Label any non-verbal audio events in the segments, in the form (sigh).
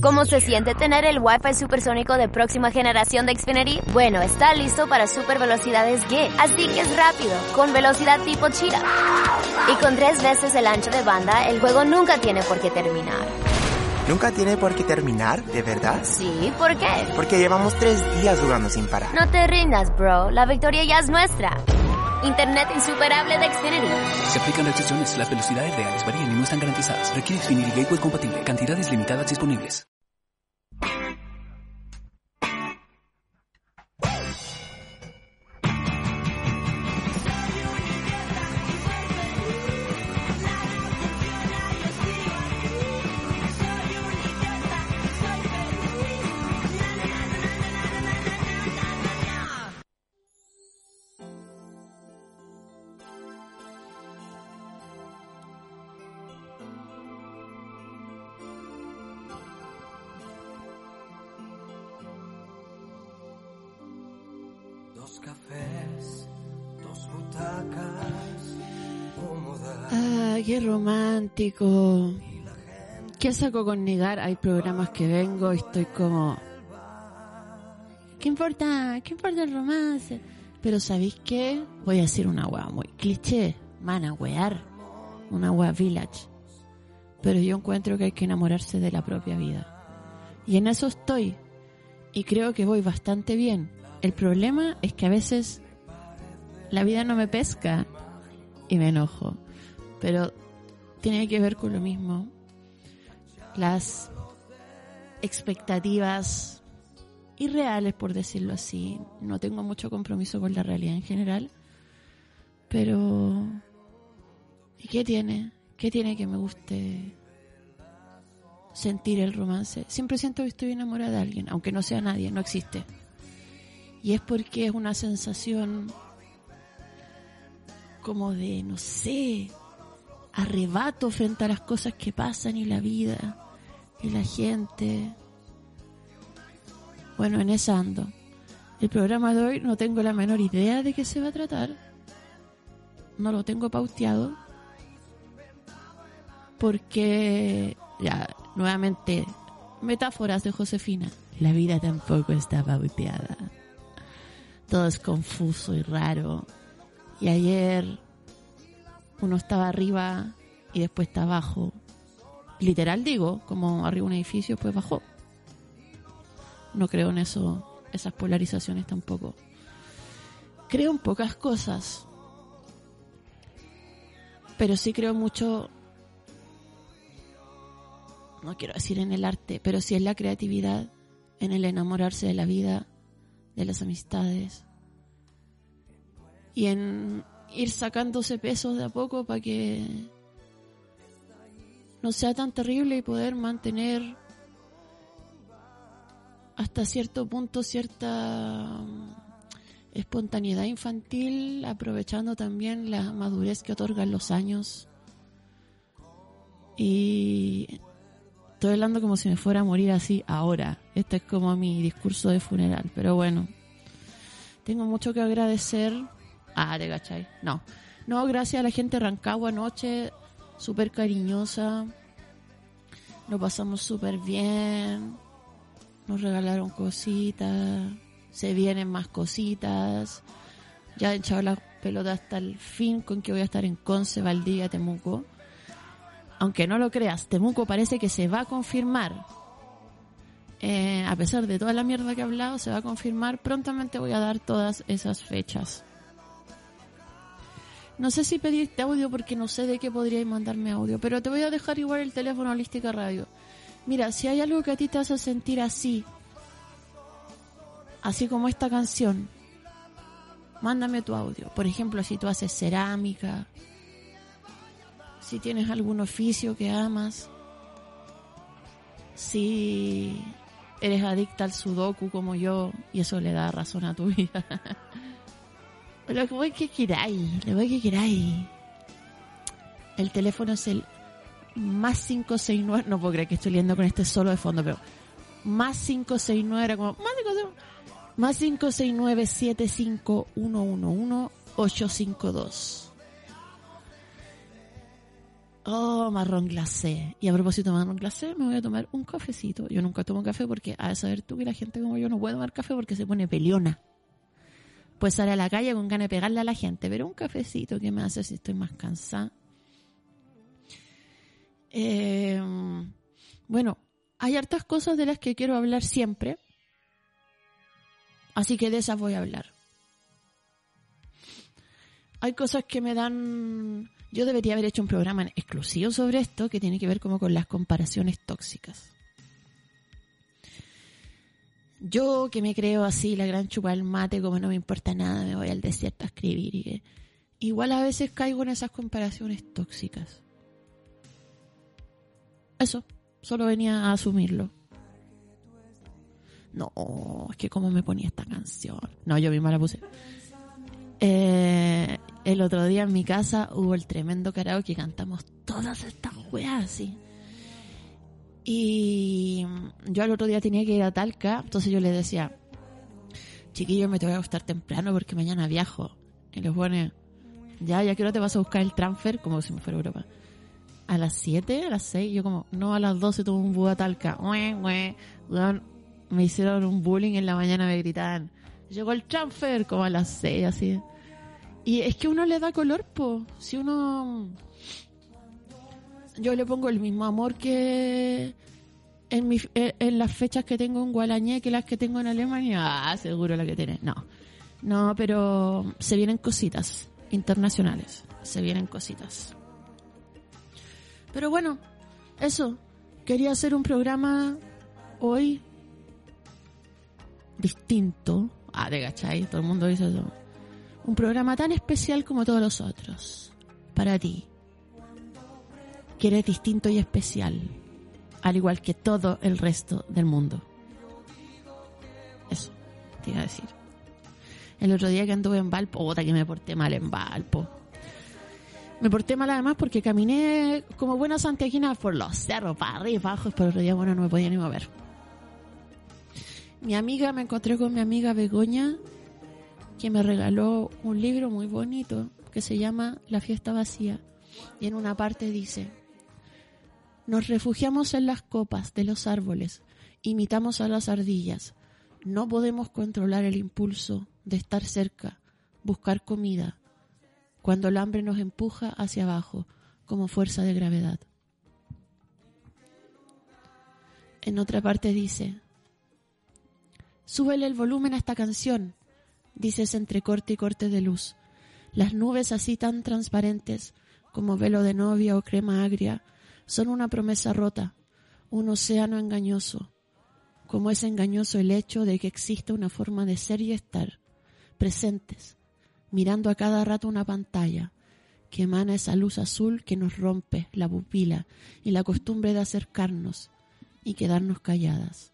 ¿Cómo se siente tener el Wi-Fi supersónico de próxima generación de Xfinity? Bueno, está listo para super velocidades Gig, así que es rápido, con velocidad tipo Cheetah. Y con tres veces el ancho de banda, el juego nunca tiene por qué terminar. ¿Nunca tiene por qué terminar, de verdad? Sí, ¿por qué? Porque llevamos tres días jugando sin parar. No te rindas, bro. La victoria ya es nuestra. Internet insuperable de Xfinity. Se aplican restricciones. Las velocidades reales varían y no están garantizadas. Requiere Xfinity Gateway compatible. Cantidades limitadas disponibles. Qué romántico. ¿Qué saco con negar? Hay programas que vengo y estoy como... ¿Qué importa? ¿Qué importa el romance? Pero ¿sabéis qué? Voy a decir una wea muy cliché. Van a wear. Una wea village. Pero yo encuentro que hay que enamorarse de la propia vida. Y en eso estoy. Y creo que voy bastante bien. El problema es que a veces la vida no me pesca y me enojo. Pero tiene que ver con lo mismo. Las expectativas irreales, por decirlo así. No tengo mucho compromiso con la realidad en general. Pero... ¿Y qué tiene? ¿Qué tiene que me guste sentir el romance? Siempre siento que estoy enamorada de alguien, aunque no sea nadie, no existe. Y es porque es una sensación como de, no sé, arrebato frente a las cosas que pasan y la vida y la gente. Bueno, en esa ando. El programa de hoy no tengo la menor idea de qué se va a tratar. No lo tengo pauteado. Porque, ya, nuevamente, metáforas de Josefina. La vida tampoco está pauteada. Todo es confuso y raro. Y ayer uno estaba arriba y después está abajo. Literal digo, como arriba un edificio, pues bajó. No creo en eso, esas polarizaciones tampoco. Creo en pocas cosas. Pero sí creo mucho, no quiero decir en el arte, pero sí en la creatividad, en el enamorarse de la vida, de las amistades. Y en ir sacándose pesos de a poco para que no sea tan terrible y poder mantener hasta cierto punto cierta mm, espontaneidad infantil, aprovechando también la madurez que otorgan los años. Y estoy hablando como si me fuera a morir así ahora. Este es como mi discurso de funeral, pero bueno. Tengo mucho que agradecer. Ah, te cachai. No. No, gracias a la gente de Rancagua anoche, súper cariñosa. Lo pasamos súper bien. Nos regalaron cositas. Se vienen más cositas. Ya he echado la pelota hasta el fin con que voy a estar en Conce, Valdivia, Temuco. Aunque no lo creas, Temuco parece que se va a confirmar. Eh, a pesar de toda la mierda que he hablado, se va a confirmar. Prontamente voy a dar todas esas fechas. No sé si pedirte audio porque no sé de qué podríais mandarme audio, pero te voy a dejar igual el teléfono Holística Radio. Mira, si hay algo que a ti te hace sentir así, así como esta canción, mándame tu audio. Por ejemplo, si tú haces cerámica, si tienes algún oficio que amas, si eres adicta al sudoku como yo y eso le da razón a tu (laughs) vida. Lo que que queráis, lo que queráis. El teléfono es el más 569, no puedo creer que estoy leyendo con este solo de fondo, pero más 569 era como más 569, más 569 75111 852. Oh, marrón glacé. Y a propósito de marrón glacé, me voy a tomar un cafecito. Yo nunca tomo café porque, a saber tú que la gente como yo no puede tomar café porque se pone peliona. Pues sale a la calle con ganas de pegarle a la gente, pero un cafecito que me hace si estoy más cansada. Eh, bueno, hay hartas cosas de las que quiero hablar siempre. Así que de esas voy a hablar. Hay cosas que me dan... Yo debería haber hecho un programa exclusivo sobre esto que tiene que ver como con las comparaciones tóxicas. Yo que me creo así, la gran chupa del mate, como no me importa nada, me voy al desierto a escribir y que... Igual a veces caigo en esas comparaciones tóxicas. Eso, solo venía a asumirlo. No, es que cómo me ponía esta canción. No, yo misma la puse. Eh, el otro día en mi casa hubo el tremendo karaoke que cantamos todas estas weas así. Y yo al otro día tenía que ir a Talca, entonces yo le decía, chiquillo, me tengo que acostar temprano porque mañana viajo. Y les pone, ya, ya que no te vas a buscar el transfer, como si me fuera Europa. A las 7, a las 6, yo como, no, a las 12 tuve un búho a Talca. me hicieron un bullying en la mañana, me gritaban, llegó el transfer, como a las 6, así. Y es que uno le da color, po. Si uno yo le pongo el mismo amor que en, mi, en las fechas que tengo en Gualañé que las que tengo en Alemania. Ah, seguro la que tiene. No, no, pero se vienen cositas internacionales. Se vienen cositas. Pero bueno, eso. Quería hacer un programa hoy distinto. Ah, de gachai, todo el mundo dice eso. Un programa tan especial como todos los otros. Para ti que eres distinto y especial, al igual que todo el resto del mundo. Eso, te iba a decir. El otro día que anduve en Valpo, otra que me porté mal en Valpo. Me porté mal además porque caminé como buena santiaguina por los cerros, para arriba, abajo, pero otro día, bueno, no me podía ni mover. Mi amiga, me encontré con mi amiga Begoña, que me regaló un libro muy bonito que se llama La fiesta vacía. Y en una parte dice, nos refugiamos en las copas de los árboles, imitamos a las ardillas. No podemos controlar el impulso de estar cerca, buscar comida, cuando el hambre nos empuja hacia abajo como fuerza de gravedad. En otra parte dice, súbele el volumen a esta canción, dices entre corte y corte de luz. Las nubes así tan transparentes como velo de novia o crema agria son una promesa rota, un océano engañoso, como es engañoso el hecho de que existe una forma de ser y estar, presentes, mirando a cada rato una pantalla que emana esa luz azul que nos rompe la pupila y la costumbre de acercarnos y quedarnos calladas,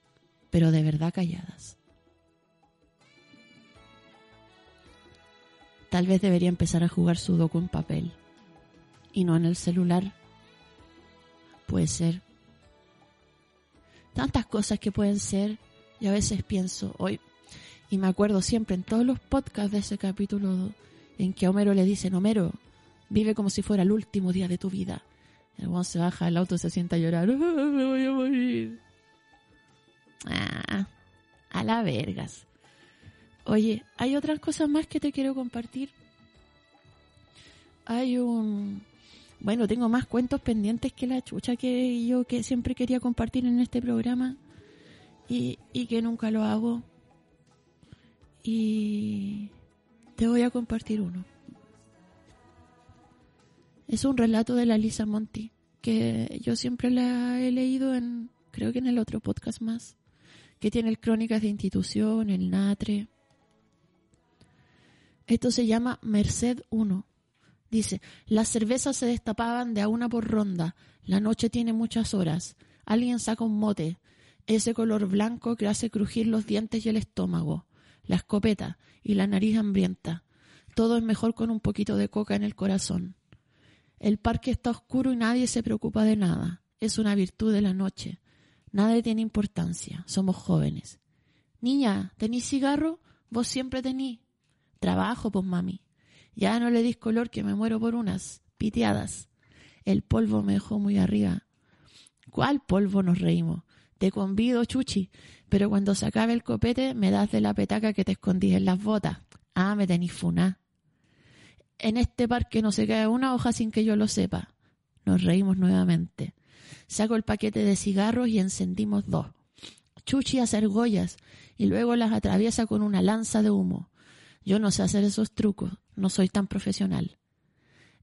pero de verdad calladas. Tal vez debería empezar a jugar sudoku en papel y no en el celular Puede ser. Tantas cosas que pueden ser. Y a veces pienso, hoy, y me acuerdo siempre en todos los podcasts de ese capítulo en que a Homero le dicen, Homero, vive como si fuera el último día de tu vida. El guan se baja del auto, se sienta a llorar. (laughs) me voy a morir. Ah, a la vergas. Oye, hay otras cosas más que te quiero compartir. Hay un bueno, tengo más cuentos pendientes que la chucha que yo que siempre quería compartir en este programa y, y que nunca lo hago. Y te voy a compartir uno. Es un relato de la Lisa Monti que yo siempre la he leído en, creo que en el otro podcast más, que tiene el Crónicas de Institución, el Natre. Esto se llama Merced 1 Dice, las cervezas se destapaban de a una por ronda. La noche tiene muchas horas. Alguien saca un mote. Ese color blanco que hace crujir los dientes y el estómago. La escopeta y la nariz hambrienta. Todo es mejor con un poquito de coca en el corazón. El parque está oscuro y nadie se preocupa de nada. Es una virtud de la noche. Nada tiene importancia. Somos jóvenes. Niña, ¿tenís cigarro? Vos siempre tenís. Trabajo, pues mami. Ya no le dis color que me muero por unas piteadas. El polvo me dejó muy arriba. ¿Cuál polvo? Nos reímos. Te convido, Chuchi, pero cuando se acabe el copete me das de la petaca que te escondí en las botas. Ah, me tenís funá. En este parque no se cae una hoja sin que yo lo sepa. Nos reímos nuevamente. Saco el paquete de cigarros y encendimos dos. Chuchi hace argollas y luego las atraviesa con una lanza de humo. Yo no sé hacer esos trucos, no soy tan profesional.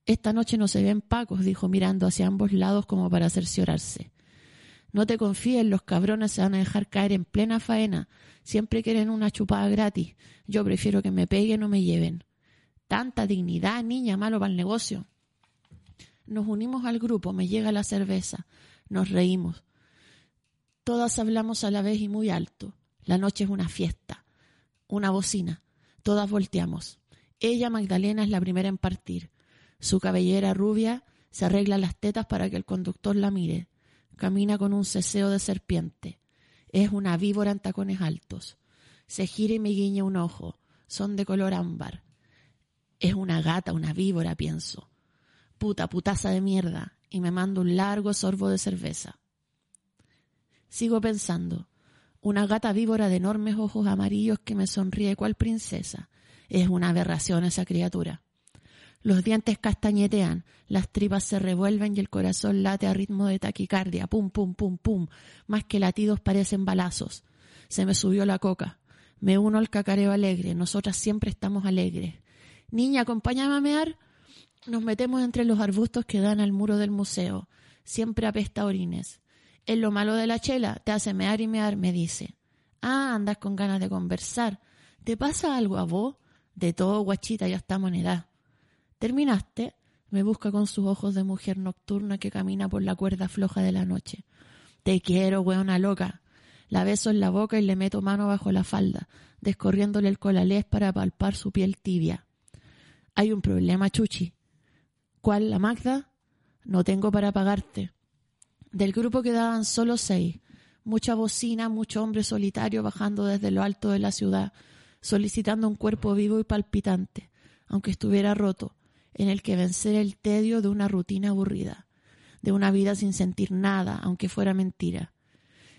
Esta noche no se ven pacos, dijo mirando hacia ambos lados como para cerciorarse. No te confíes, los cabrones se van a dejar caer en plena faena. Siempre quieren una chupada gratis. Yo prefiero que me peguen o me lleven. Tanta dignidad, niña, malo para el negocio. Nos unimos al grupo, me llega la cerveza. Nos reímos. Todas hablamos a la vez y muy alto. La noche es una fiesta. Una bocina. Todas volteamos. Ella, Magdalena, es la primera en partir. Su cabellera rubia se arregla las tetas para que el conductor la mire. Camina con un ceseo de serpiente. Es una víbora en tacones altos. Se gira y me guiña un ojo. Son de color ámbar. Es una gata, una víbora, pienso. Puta, putaza de mierda. Y me mando un largo sorbo de cerveza. Sigo pensando. Una gata víbora de enormes ojos amarillos que me sonríe cual princesa. Es una aberración esa criatura. Los dientes castañetean, las tripas se revuelven y el corazón late a ritmo de taquicardia, pum, pum, pum, pum, más que latidos parecen balazos. Se me subió la coca. Me uno al cacareo alegre, nosotras siempre estamos alegres. Niña, acompáñame a mear. Nos metemos entre los arbustos que dan al muro del museo. Siempre apesta orines. Es lo malo de la chela, te hace mear y mear, me dice. Ah, andas con ganas de conversar. ¿Te pasa algo a vos? De todo, guachita, ya estamos en edad. ¿Terminaste? Me busca con sus ojos de mujer nocturna que camina por la cuerda floja de la noche. Te quiero, weona loca. La beso en la boca y le meto mano bajo la falda, descorriéndole el colalés para palpar su piel tibia. Hay un problema, Chuchi. ¿Cuál, la Magda? No tengo para pagarte. Del grupo quedaban solo seis. Mucha bocina, mucho hombre solitario bajando desde lo alto de la ciudad, solicitando un cuerpo vivo y palpitante, aunque estuviera roto, en el que vencer el tedio de una rutina aburrida, de una vida sin sentir nada, aunque fuera mentira.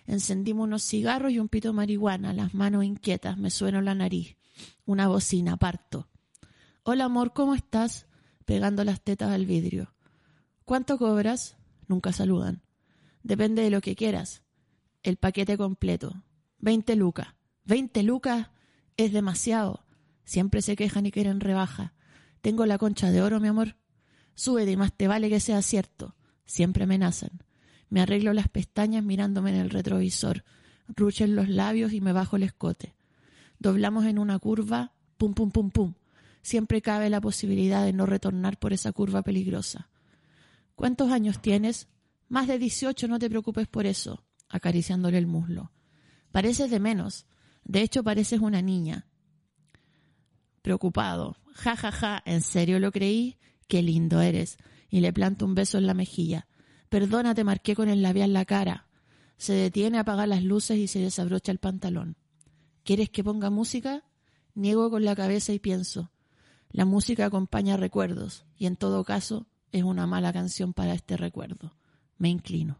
Encendimos unos cigarros y un pito de marihuana, las manos inquietas, me suena la nariz. Una bocina, parto. Hola amor, ¿cómo estás? pegando las tetas al vidrio. ¿Cuánto cobras? Nunca saludan. Depende de lo que quieras. El paquete completo. Veinte lucas. Veinte lucas es demasiado. Siempre se quejan y quieren rebaja. Tengo la concha de oro, mi amor. Súbete y más te vale que sea cierto. Siempre amenazan. Me arreglo las pestañas mirándome en el retrovisor. Ruchen los labios y me bajo el escote. Doblamos en una curva. Pum, pum, pum, pum. Siempre cabe la posibilidad de no retornar por esa curva peligrosa. ¿Cuántos años tienes? Más de dieciocho, no te preocupes por eso, acariciándole el muslo. Pareces de menos. De hecho, pareces una niña. Preocupado. Ja, ja, ja. ¿En serio lo creí? Qué lindo eres. Y le planto un beso en la mejilla. Perdona, te marqué con el labial la cara. Se detiene, apaga las luces y se desabrocha el pantalón. ¿Quieres que ponga música? Niego con la cabeza y pienso. La música acompaña recuerdos, y en todo caso es una mala canción para este recuerdo. Me inclino.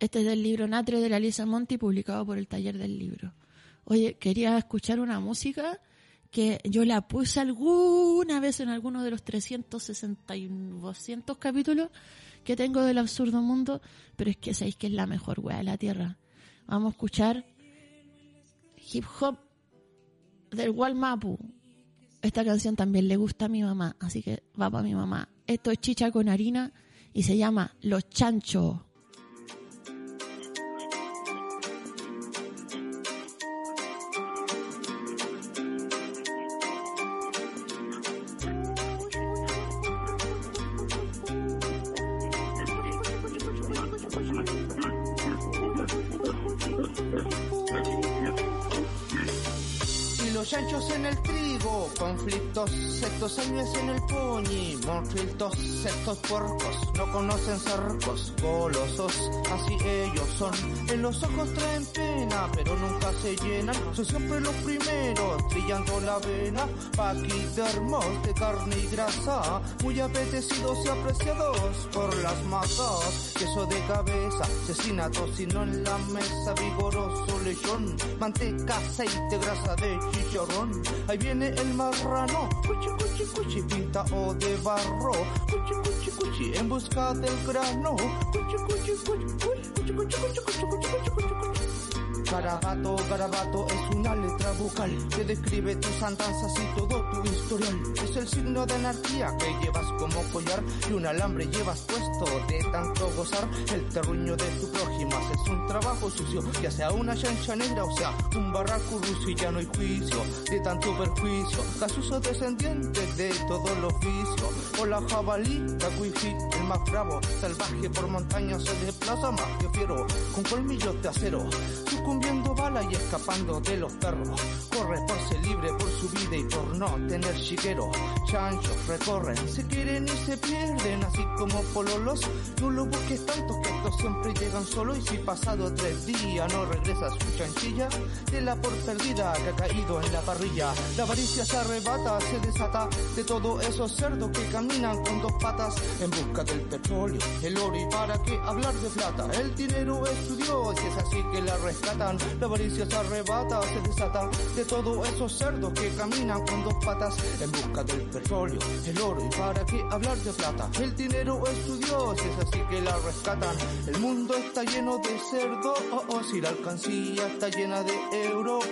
Este es del libro Natre de la Lisa Monti, publicado por el Taller del Libro. Oye, quería escuchar una música que yo la puse alguna vez en alguno de los 360 y 200 capítulos que tengo del absurdo mundo, pero es que sabéis que es la mejor wea de la tierra. Vamos a escuchar hip hop del Walmapu. Esta canción también le gusta a mi mamá, así que va para mi mamá. Esto es chicha con harina y se llama Los Chanchos. Conflictos, estos años en el puñi, monfiltos, estos puercos, no conocen cercos, golosos, así ellos son. En los ojos traen pero nunca se llenan, son siempre los primeros, brillando la vena, paquidermos de carne y grasa, muy apetecidos y apreciados por las masas, queso de cabeza, cecina, tocino en la mesa, vigoroso lechón, manteca, aceite, grasa de chicharrón, ahí viene el marrano, cuchi, cuchi, cuchi, pinta o de barro, cuchi, cuchi, cuchi, en busca del grano, cuchi, cuchi, cuchi, cuchi, cuchi, cuchi, cuchi, cuchi, cuchi, cuchi, cuchi, cuchi. Garabato, garabato es una letra vocal que describe tus andanzas y todo tu historial. Es el signo de anarquía que llevas como collar y un alambre llevas puesto de tanto gozar. El terruño de tu prójima es un trabajo sucio, ya sea una chancha negra o sea un barraco ruso y ya no hay juicio de tanto perjuicio. Casuso descendiente de todos los vicios. O la jabalí, la el más bravo, salvaje por montañas se desplaza más que fiero, con colmillos de acero sucumbiendo bala y escapando de los perros. Corre por ser libre, por su vida y por no tener chiquero. Chanchos recorren, se quieren y se pierden, así como pololos. No lo busques tanto que estos siempre llegan solo y si pasado tres días no regresa su chanchilla, de la por perdida que ha caído en la parrilla. La avaricia se arrebata, se desata de todos esos cerdos que caminan con dos patas en busca del petróleo, el oro y para qué hablar de plata. El dinero es su Dios y es así que la La avaricia se arrebata, se desata de todos esos cerdos que caminan con dos patas en busca del petróleo, el oro y para qué hablar de plata. El dinero es su Dios es así que la rescatan. El mundo está lleno de cerdos y la alcancía está llena de euros.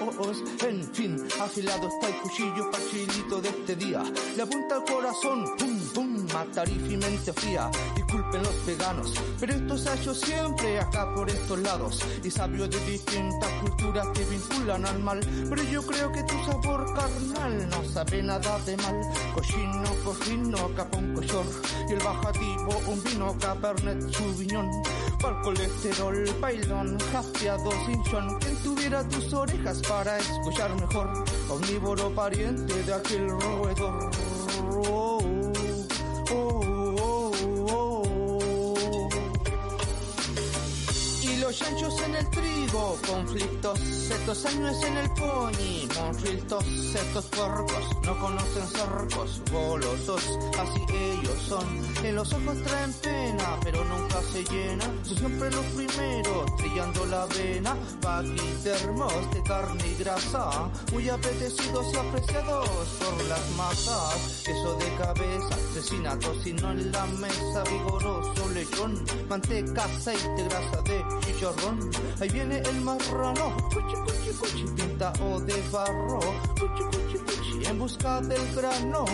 En fin, afilado está el cuchillo pachilito de este día. Le apunta al corazón, pum, pum, matarifimente fría. Disculpen los veganos, pero esto se ha hecho siempre acá por estos lados. Y sabio de distintas culturas que vinculan al mal. Pero yo creo que tu sabor carnal no sabe nada de mal. Cochino, cocino, capón, cochor. Y el bajativo, un vino, cabernet, sauvignon. Para colesterol, bailón, jaspiado, cinchón. Quien tuviera tus orejas para escuchar mejor. Omnívoro pariente de aquel roedor. Oh, oh, oh, oh, oh. Y los chanchos en el conflictos, estos años en el pony, monfiltos, estos puercos, no conocen cercos, golosos, así ellos son. En los ojos traen pena, pero nunca se llenan, son siempre los primeros, trillando la vena, paquidermos de carne y grasa, muy apetecidos y apreciados por las masas, queso de cabeza, cecina, tocino en la mesa, vigoroso lechón, manteca, aceite, grasa de chicharrón, ahí viene el marrano, cuchi, cuchi, cuchi, pinta o de barro, cuchi, cuchi, cuchi, en busca del grano,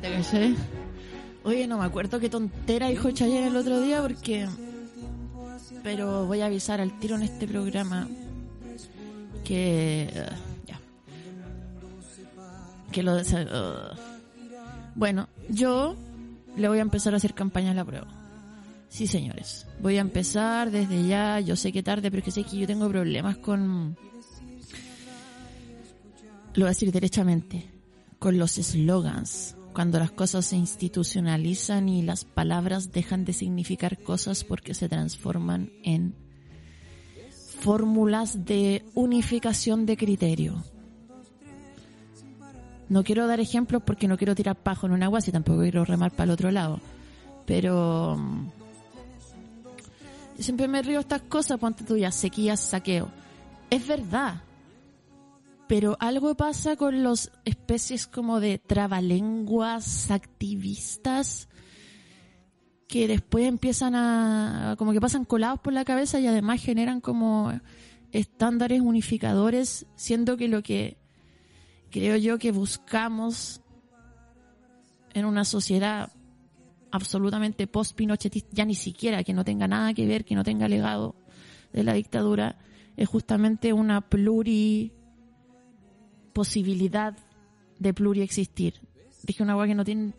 cuchi, guau. Shua, te caché. Oye, no me acuerdo qué tontera dijo Chayanne el otro día porque... Pero voy a avisar al tiro en este programa que... eh, ya. Que lo... eh, bueno, yo le voy a empezar a hacer campaña a la prueba. Sí, señores. Voy a empezar desde ya. Yo sé que tarde, pero es que sé que yo tengo problemas con... Lo voy a decir derechamente. Con los slogans. Cuando las cosas se institucionalizan y las palabras dejan de significar cosas porque se transforman en fórmulas de unificación de criterio. No quiero dar ejemplos porque no quiero tirar pajo en un agua, si tampoco quiero remar para el otro lado. Pero mm, siempre me río estas cosas, ponte tú ya, sequías, saqueo. Es verdad, pero algo pasa con los especies como de trabalenguas activistas que después empiezan a, como que pasan colados por la cabeza y además generan como estándares unificadores, siendo que lo que creo yo que buscamos en una sociedad absolutamente post-pinochetista, ya ni siquiera que no tenga nada que ver, que no tenga legado de la dictadura, es justamente una pluri posibilidad de pluriexistir. Dije una hueá que no tiene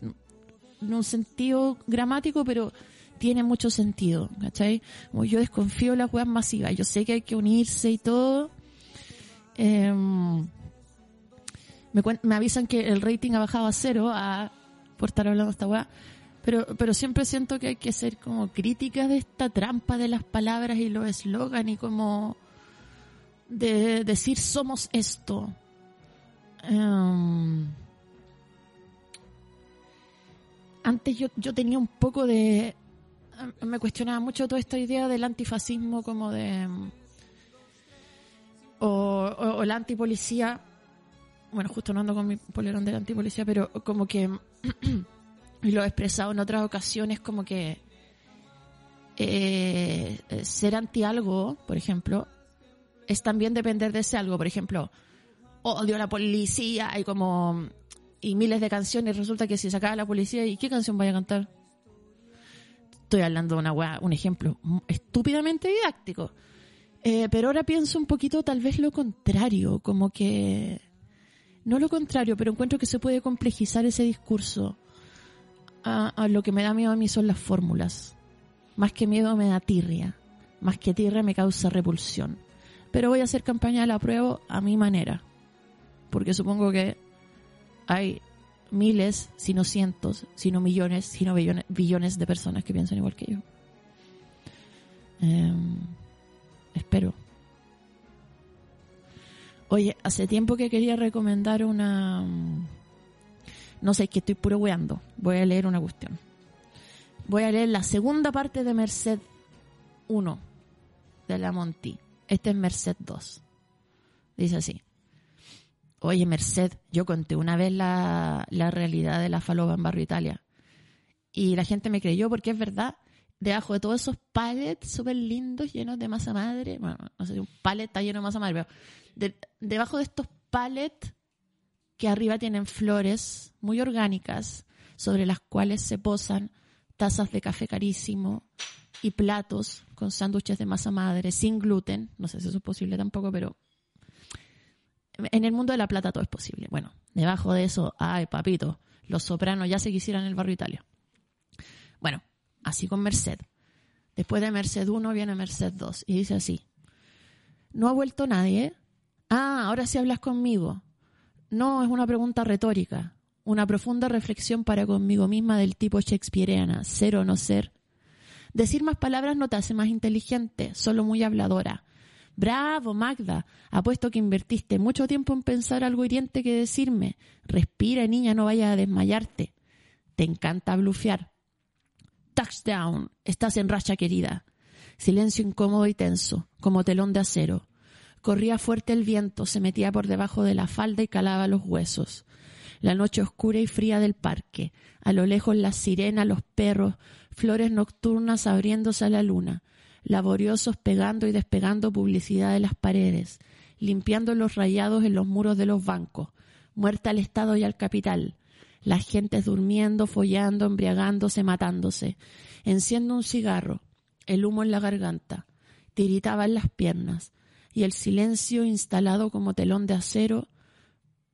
un sentido gramático, pero tiene mucho sentido, ¿cachai? Como yo desconfío de las weas masivas, yo sé que hay que unirse y todo. Em, me, me, avisan que el rating ha bajado a cero a, por estar hablando de esta weá, pero, pero siempre siento que hay que ser como crítica de esta trampa de las palabras y los eslogan y como de decir somos esto. Um, antes yo, yo tenía un poco de... Me cuestionaba mucho toda esta idea del antifascismo como de... O, o, o la antipolicía. Bueno, justo no ando con mi polerón de la antipolicía, pero como que... (clears throat) y lo he expresado en otras ocasiones como que... Eh, ser anti algo, por ejemplo, es también depender de ese algo. Por ejemplo, odio a la policía y como y miles de canciones resulta que si sacaba la policía y qué canción vaya a cantar estoy hablando de una weá, un ejemplo estúpidamente didáctico. Eh, pero ahora pienso un poquito tal vez lo contrario como que no lo contrario pero encuentro que se puede complejizar ese discurso. A lo que me da miedo a mí son las fórmulas. Más que miedo me da tirria. Más que tirria me causa repulsión. Pero voy a hacer campaña de la prueba a mi manera porque supongo que hay miles, si no cientos, si no millones, si no billones, de personas que piensan igual que yo. Eh, espero. Oye, hace tiempo que quería recomendar una... No sé, que estoy puro weando. Voy a leer una cuestión. Voy a leer la segunda parte de Merced 1 de la Monty. Este es Merced 2. Dice así. Oye, Merced, yo conté una vez la, la realidad de la falopa en Barrio Italia. Y la gente me creyó porque es verdad. Debajo de todos esos palets súper lindos, llenos de masa madre. Bueno, no sé si un palet está lleno de masa madre, pero de, debajo de estos palets que arriba tienen flores muy orgánicas, sobre las cuales se posan tazas de café carísimo y platos con sándwiches de masa madre sin gluten. No sé si eso es posible tampoco, pero en el mundo de la plata todo es posible. Bueno, debajo de eso, ay, papito, los sopranos ya se quisieran en el barrio Italia. Bueno, así con Merced. Después de Merced 1 viene Merced 2 y dice así. No ha vuelto nadie. Ah, ahora sí hablas conmigo. No, es una pregunta retórica. Una profunda reflexión para conmigo misma del tipo shakespeareana, ser o no ser. Decir más palabras no te hace más inteligente, solo muy habladora. Bravo, Magda. Apuesto que invertiste mucho tiempo en pensar algo hiriente que decirme. Respira, niña, no vayas a desmayarte. Te encanta blufear. Touchdown. Estás en racha, querida. Silencio incómodo y tenso, como telón de acero. Corría fuerte el viento, se metía por debajo de la falda y calaba los huesos. La noche oscura y fría del parque, a lo lejos las sirenas, los perros, flores nocturnas abriéndose a la luna, laboriosos pegando y despegando publicidad de las paredes, limpiando los rayados en los muros de los bancos, muerta al Estado y al capital, las gentes durmiendo, follando, embriagándose, matándose. Enciendo un cigarro, el humo en la garganta, tiritaba en las piernas, y el silencio instalado como telón de acero,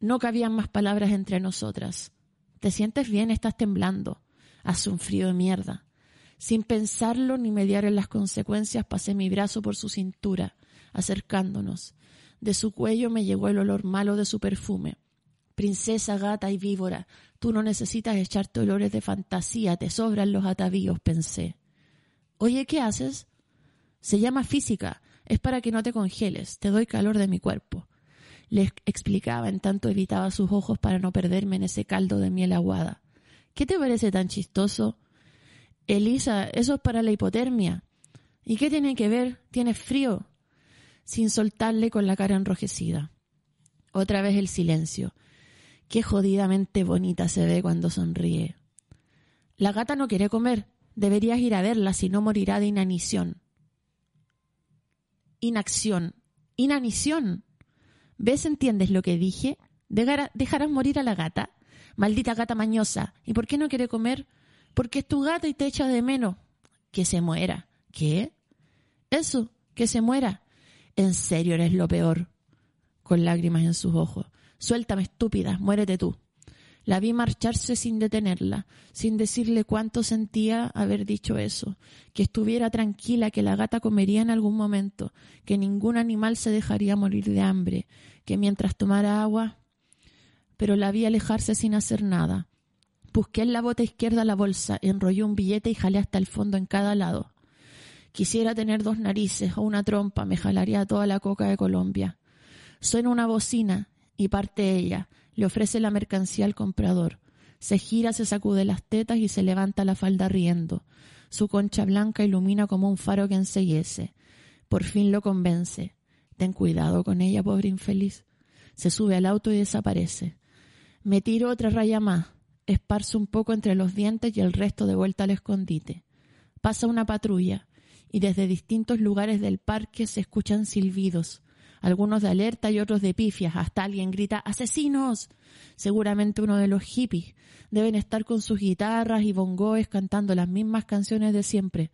no cabían más palabras entre nosotras. ¿Te sientes bien? Estás temblando. Hace un frío de mierda. Sin pensarlo ni mediar en las consecuencias, pasé mi brazo por su cintura, acercándonos. De su cuello me llegó el olor malo de su perfume. Princesa, gata y víbora, tú no necesitas echarte olores de fantasía, te sobran los atavíos, pensé. Oye, ¿qué haces? Se llama física, es para que no te congeles, te doy calor de mi cuerpo. Le explicaba en tanto evitaba sus ojos para no perderme en ese caldo de miel aguada. ¿Qué te parece tan chistoso? Elisa, eso es para la hipotermia. ¿Y qué tiene que ver? ¿Tienes frío? Sin soltarle con la cara enrojecida. Otra vez el silencio. Qué jodidamente bonita se ve cuando sonríe. La gata no quiere comer. Deberías ir a verla, si no morirá de inanición. Inacción. Inanición. ¿Ves, entiendes lo que dije? ¿Dejarás morir a la gata? Maldita gata mañosa. ¿Y por qué no quiere comer? Porque es tu gata y te echa de menos. Que se muera. ¿Qué? Eso, que se muera. En serio eres lo peor. Con lágrimas en sus ojos. Suéltame, estúpida, muérete tú. La vi marcharse sin detenerla, sin decirle cuánto sentía haber dicho eso, que estuviera tranquila, que la gata comería en algún momento, que ningún animal se dejaría morir de hambre, que mientras tomara agua. Pero la vi alejarse sin hacer nada. Busqué en la bota izquierda la bolsa, enrollé un billete y jalé hasta el fondo en cada lado. Quisiera tener dos narices o una trompa, me jalaría toda la coca de Colombia. Suena una bocina y parte ella. Le ofrece la mercancía al comprador. Se gira, se sacude las tetas y se levanta la falda riendo. Su concha blanca ilumina como un faro que ensellece. Por fin lo convence. Ten cuidado con ella, pobre infeliz. Se sube al auto y desaparece. Me tiro otra raya más. Esparzo un poco entre los dientes y el resto de vuelta al escondite. Pasa una patrulla y desde distintos lugares del parque se escuchan silbidos, algunos de alerta y otros de pifias. Hasta alguien grita ¡Asesinos! Seguramente uno de los hippies. Deben estar con sus guitarras y bongoes cantando las mismas canciones de siempre.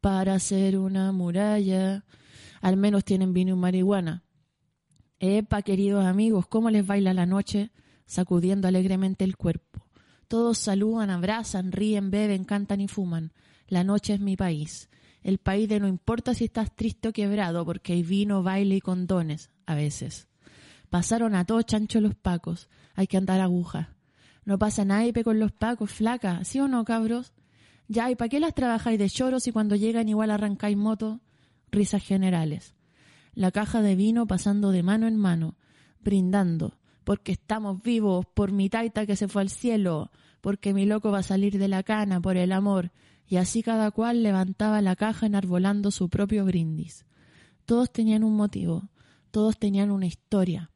Para hacer una muralla. Al menos tienen vino y marihuana. Epa, queridos amigos, ¿cómo les baila la noche? sacudiendo alegremente el cuerpo. Todos saludan, abrazan, ríen, beben, cantan y fuman. La noche es mi país el país de no importa si estás triste o quebrado, porque hay vino, baile y condones, a veces. Pasaron a todos chancho los pacos, hay que andar aguja. No pasa naipe con los pacos, flaca, ¿sí o no, cabros? Ya, ¿y para qué las trabajáis de choros y cuando llegan igual arrancáis moto? Risas generales. La caja de vino pasando de mano en mano, brindando, porque estamos vivos, por mi taita que se fue al cielo, porque mi loco va a salir de la cana, por el amor, y así cada cual levantaba la caja enarbolando su propio brindis. Todos tenían un motivo, todos tenían una historia.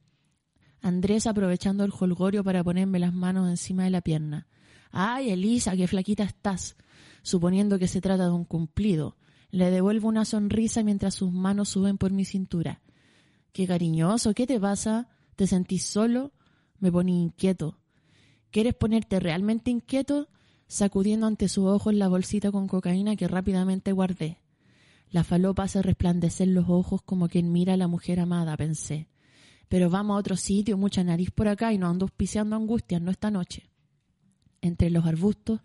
Andrés aprovechando el jolgorio para ponerme las manos encima de la pierna. ¡Ay, Elisa, qué flaquita estás! suponiendo que se trata de un cumplido. Le devuelvo una sonrisa mientras sus manos suben por mi cintura. ¡Qué cariñoso! ¿Qué te pasa? ¿Te sentís solo? Me poní inquieto. ¿Quieres ponerte realmente inquieto? sacudiendo ante sus ojos la bolsita con cocaína que rápidamente guardé. La falopa hace resplandecer los ojos como quien mira a la mujer amada, pensé. Pero vamos a otro sitio, mucha nariz por acá y no ando auspiciando angustias, no esta noche. Entre los arbustos,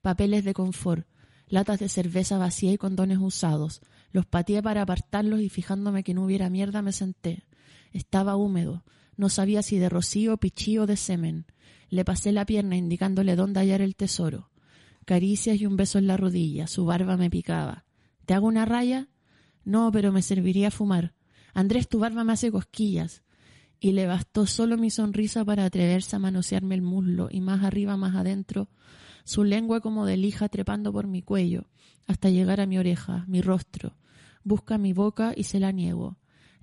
papeles de confort, latas de cerveza vacía y condones usados. Los pateé para apartarlos y fijándome que no hubiera mierda me senté. Estaba húmedo. No sabía si de rocío, pichí o de semen. Le pasé la pierna indicándole dónde hallar el tesoro. Caricias y un beso en la rodilla. Su barba me picaba. ¿Te hago una raya? No, pero me serviría fumar. Andrés, tu barba me hace cosquillas. Y le bastó solo mi sonrisa para atreverse a manosearme el muslo y más arriba, más adentro, su lengua como de lija trepando por mi cuello, hasta llegar a mi oreja, mi rostro. Busca mi boca y se la niego.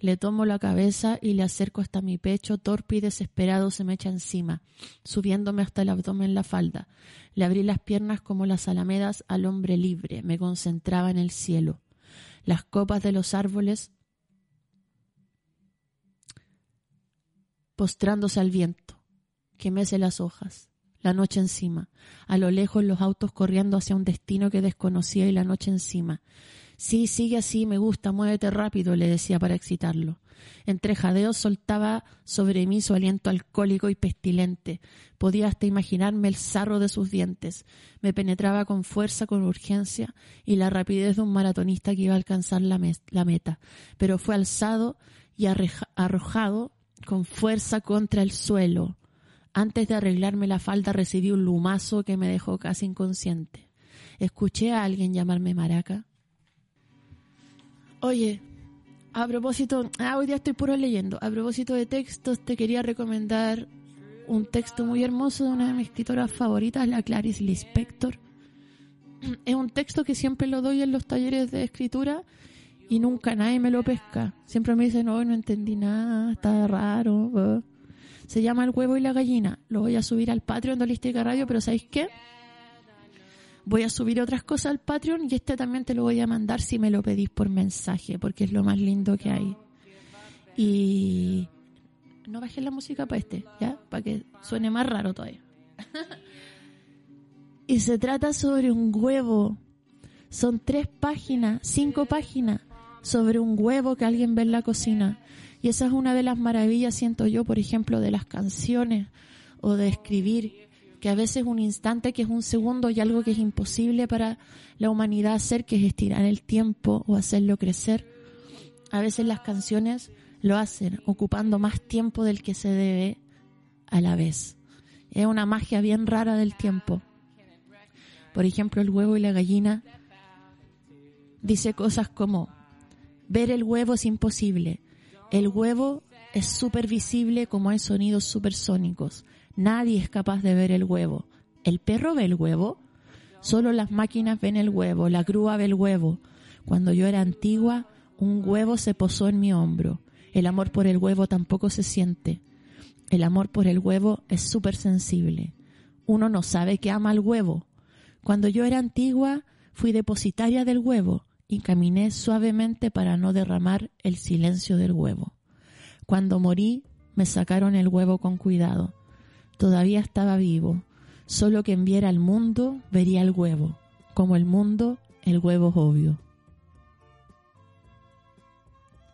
Le tomo la cabeza y le acerco hasta mi pecho, torpe y desesperado se me echa encima, subiéndome hasta el abdomen la falda. Le abrí las piernas como las alamedas al hombre libre, me concentraba en el cielo. Las copas de los árboles postrándose al viento, que mece las hojas, la noche encima, a lo lejos los autos corriendo hacia un destino que desconocía y la noche encima, Sí, sigue así, me gusta, muévete rápido, le decía para excitarlo. Entre jadeos soltaba sobre mí su aliento alcohólico y pestilente. Podía hasta imaginarme el sarro de sus dientes. Me penetraba con fuerza, con urgencia y la rapidez de un maratonista que iba a alcanzar la, la meta. Pero fue alzado y arrojado con fuerza contra el suelo. Antes de arreglarme la falda recibí un lumazo que me dejó casi inconsciente. Escuché a alguien llamarme maraca. Oye, a propósito, ah, hoy día estoy puro leyendo. A propósito de textos, te quería recomendar un texto muy hermoso de una de mis escritoras favoritas, la Clarice Lispector. (clears throat) Es un texto que siempre lo doy en los talleres de escritura y nunca nadie me lo pesca. Siempre me dicen, no, no entendí nada, está raro. uh". Se llama El huevo y la gallina. Lo voy a subir al Patreon de Holística Radio, pero ¿sabéis qué? Voy a subir otras cosas al Patreon y este también te lo voy a mandar si me lo pedís por mensaje, porque es lo más lindo que hay. Y no bajé la música para este, ¿ya? Para que suene más raro todavía. (laughs) y se trata sobre un huevo. Son tres páginas, cinco páginas, sobre un huevo que alguien ve en la cocina. Y esa es una de las maravillas, siento yo, por ejemplo, de las canciones o de escribir, que a veces un instante, que es un segundo y algo que es imposible para la humanidad hacer, que es estirar el tiempo o hacerlo crecer. A veces las canciones lo hacen, ocupando más tiempo del que se debe a la vez. Es una magia bien rara del tiempo. Por ejemplo, el huevo y la gallina dice cosas como, ver el huevo es imposible. El huevo es súper visible como hay sonidos supersónicos. Nadie es capaz de ver el huevo. ¿El perro ve el huevo? Solo las máquinas ven el huevo, la grúa ve el huevo. Cuando yo era antigua, un huevo se posó en mi hombro. El amor por el huevo tampoco se siente. El amor por el huevo es súper sensible. Uno no sabe que ama al huevo. Cuando yo era antigua, fui depositaria del huevo y caminé suavemente para no derramar el silencio del huevo. Cuando morí, me sacaron el huevo con cuidado. Todavía estaba vivo. Solo quien viera al mundo vería el huevo. Como el mundo, el huevo es obvio.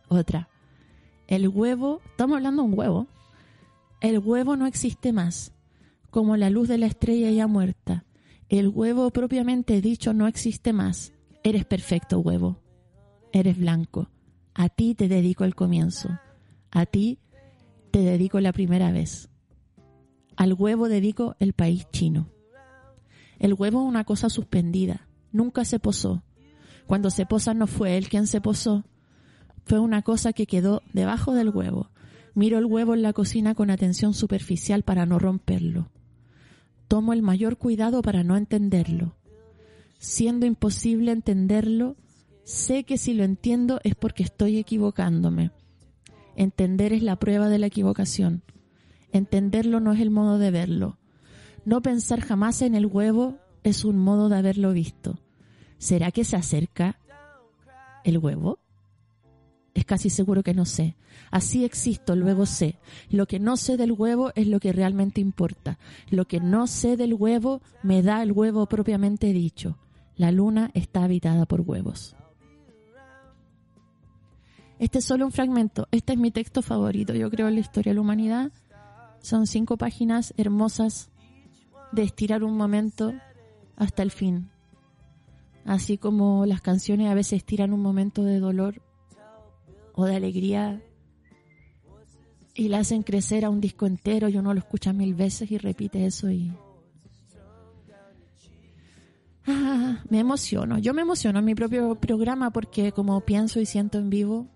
Otra. El huevo, estamos hablando de un huevo. El huevo no existe más. Como la luz de la estrella ya muerta. El huevo propiamente dicho no existe más. Eres perfecto, huevo. Eres blanco. A ti te dedico el comienzo. A ti te dedico la primera vez. Al huevo dedico el país chino. El huevo es una cosa suspendida. Nunca se posó. Cuando se posa no fue él quien se posó. Fue una cosa que quedó debajo del huevo. Miro el huevo en la cocina con atención superficial para no romperlo. Tomo el mayor cuidado para no entenderlo. Siendo imposible entenderlo, sé que si lo entiendo es porque estoy equivocándome. Entender es la prueba de la equivocación. Entenderlo no es el modo de verlo. No pensar jamás en el huevo es un modo de haberlo visto. ¿Será que se acerca el huevo? Es casi seguro que no sé. Así existo, luego sé. Lo que no sé del huevo es lo que realmente importa. Lo que no sé del huevo me da el huevo propiamente dicho. La luna está habitada por huevos. Este es solo un fragmento. Este es mi texto favorito, yo creo, en la historia de la humanidad. Son cinco páginas hermosas de estirar un momento hasta el fin. Así como las canciones a veces estiran un momento de dolor o de alegría y la hacen crecer a un disco entero y uno lo escucha mil veces y repite eso y Ah, me emociono. Yo me emociono en mi propio programa porque como pienso y siento en vivo,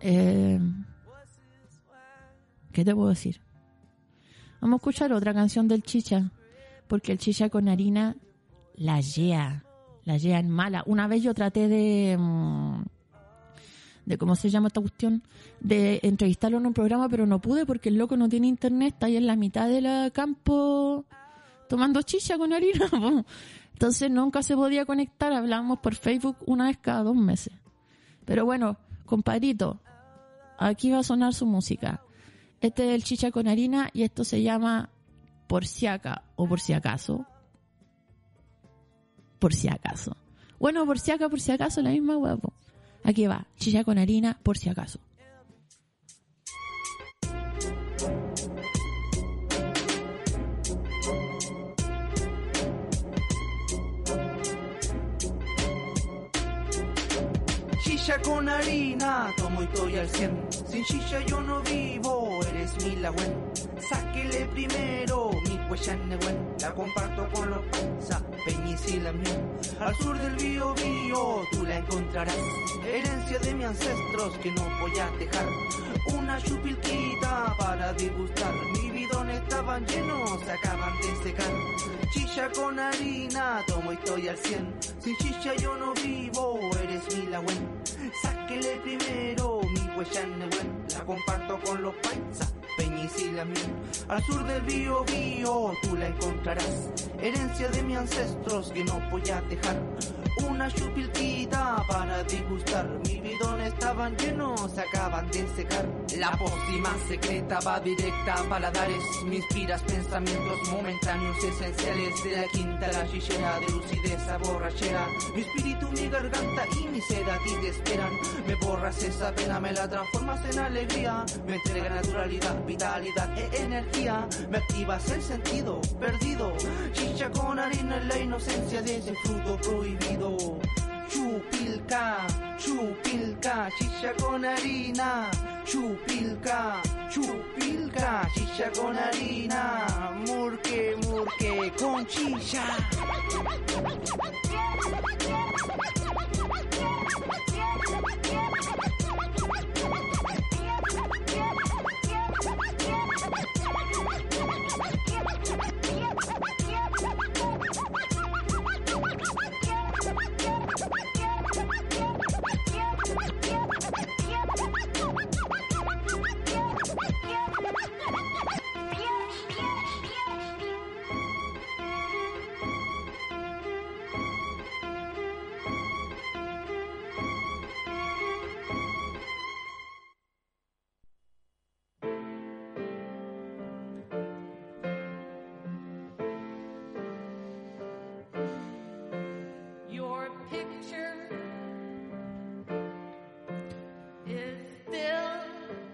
eh, ¿qué te puedo decir? Vamos a escuchar otra canción del Chicha, porque el Chicha con harina la llea, la llea en mala. Una vez yo traté de, mm, de cómo se llama esta cuestión, de entrevistarlo en un programa, pero no pude porque el loco no tiene internet, está ahí en la mitad del campo tomando chicha con harina. (laughs) Entonces nunca se podía conectar, hablábamos por Facebook una vez cada dos meses. Pero bueno, compadrito, aquí va a sonar su música. Este es el chicha con harina y esto se llama Por si acá o por si acaso. Por si acaso. Bueno, por si acá, por si acaso, la misma huevo. Aquí va, chicha con harina, por si acaso. Shisha con harina, tomo y al cien. Sin shisha yo no vivo, eres mi lagüen. Sáquele primero mi huella Nehuen, la comparto con los paisas, Peñis y la miel. Al sur del Bío Bío tú la encontrarás, herencia de mis ancestros que no voy a dejar. Una chupilquita para degustar, mi bidón estaban llenos, se acaban de secar. Chicha con harina, tomo y estoy al cien. Sin chicha yo no vivo, eres mi lagüen. Sáquele primero la comparto con los paisas. Peñis y la miel. Al sur del Bío Bío tú la encontrarás. Herencia de mis ancestros que no voy a dejar. Una chupilquita para degustar. Mi bidón estaban llenos, se acaban de secar. La pócima secreta va directa a paladares. Me inspiras pensamientos momentáneos esenciales de la quinta la chichera de lucidez a borrachera. Mi espíritu, mi garganta y mi sed a ti te esperan. Me borras esa pena, me la transformas en alegría. Me entrega naturalidad, vitalidad e energía. Me activas el sentido perdido. Chicha con harina en la inocencia de ese fruto prohibido. Chupilca, chupilca, chicha con harina. Chupilca, chupilca, chicha con harina. Murque, murque, con chicha.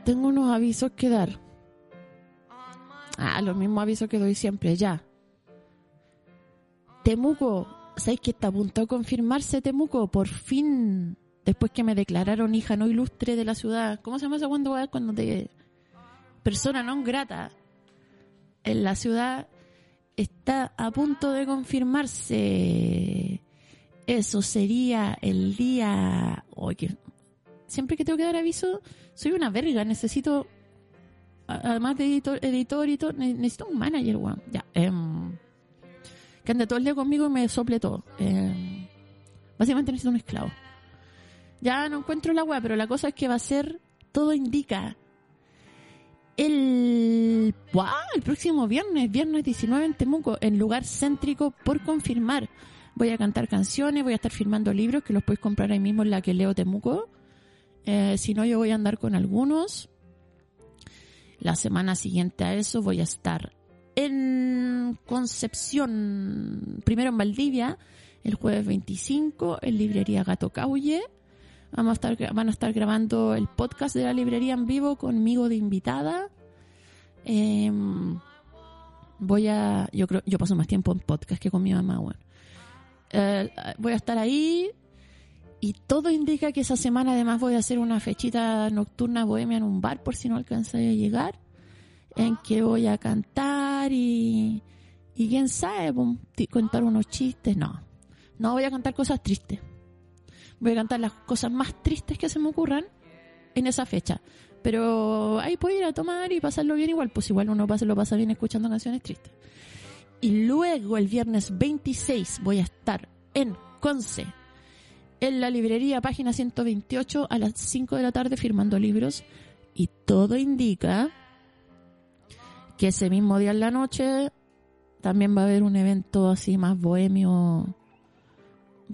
Tengo unos avisos que dar. Ah, los mismos avisos que doy siempre, ya. Temuco, ¿sabéis que está a punto de confirmarse Temuco? Por fin, después que me declararon hija no ilustre de la ciudad. ¿Cómo se llama esa cuando cuando te... Persona no grata en la ciudad está a punto de confirmarse. Eso sería el día... Oye, siempre que tengo que dar aviso, soy una verga, necesito además de editor, editor y todo, ne- necesito un manager, weón. Ya, em, que ande todo el día conmigo y me sople todo. Em, básicamente necesito un esclavo. Ya no encuentro la weá, pero la cosa es que va a ser, todo indica, el, el próximo viernes, viernes 19 en Temuco, en lugar céntrico por confirmar. Voy a cantar canciones, voy a estar firmando libros que los podéis comprar ahí mismo en la que leo Temuco. Eh, si no, yo voy a andar con algunos. La semana siguiente a eso voy a estar en Concepción, primero en Valdivia, el jueves 25, en Librería Gato Caulle. Vamos a estar, van a estar grabando el podcast de la librería en vivo conmigo de invitada. Em, voy a, yo creo, yo paso más tiempo en podcast que con mi mamá, bueno. Eh, voy a estar ahí y todo indica que esa semana además voy a hacer una fechita nocturna bohemia en un bar por si no alcanzáis a llegar, en que voy a cantar y, y quién sabe, contar unos chistes, no, no voy a cantar cosas tristes, voy a cantar las cosas más tristes que se me ocurran en esa fecha, pero ahí puedo ir a tomar y pasarlo bien igual, pues igual uno pasa, lo pasa bien escuchando canciones tristes. Y luego el viernes 26 voy a estar en Conce, en la librería página 128 a las 5 de la tarde firmando libros y todo indica que ese mismo día en la noche también va a haber un evento así más bohemio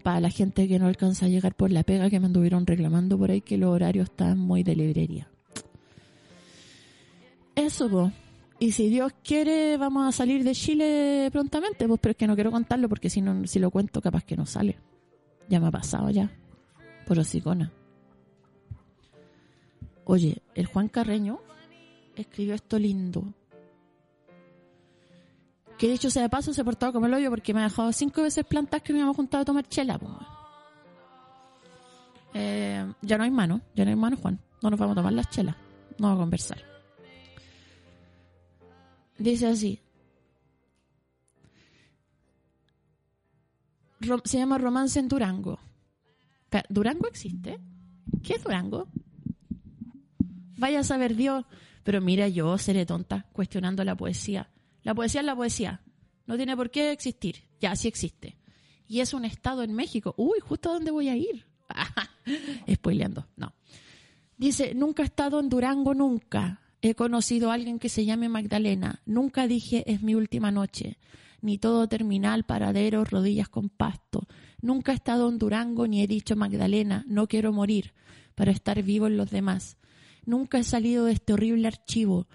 para la gente que no alcanza a llegar por la pega que me anduvieron reclamando por ahí que los horarios están muy de librería. Eso, pues. Y si Dios quiere, vamos a salir de Chile prontamente, pues, pero es que no quiero contarlo porque si no, si lo cuento, capaz que no sale. Ya me ha pasado ya. Por hocicona. Oye, el Juan Carreño escribió esto lindo. Que dicho sea de paso, se ha portado como el hoyo porque me ha dejado cinco veces plantas que nos habíamos juntado a tomar chela. Eh, ya no hay mano, ya no hay mano, Juan. No nos vamos a tomar las chelas. No vamos a conversar. Dice así. Se llama Romance en Durango. ¿Durango existe? ¿Qué es Durango? Vaya a saber Dios. Pero mira, yo seré tonta cuestionando la poesía. La poesía es la poesía. No tiene por qué existir. Ya, sí existe. Y es un estado en México. Uy, justo a dónde voy a ir. (laughs) Spoileando. No. Dice, nunca he estado en Durango, nunca. He conocido a alguien que se llame Magdalena. Nunca dije es mi última noche. Ni todo terminal, paradero, rodillas con pasto. Nunca he estado en Durango ni he dicho Magdalena, no quiero morir para estar vivo en los demás. Nunca he salido de este horrible archivo,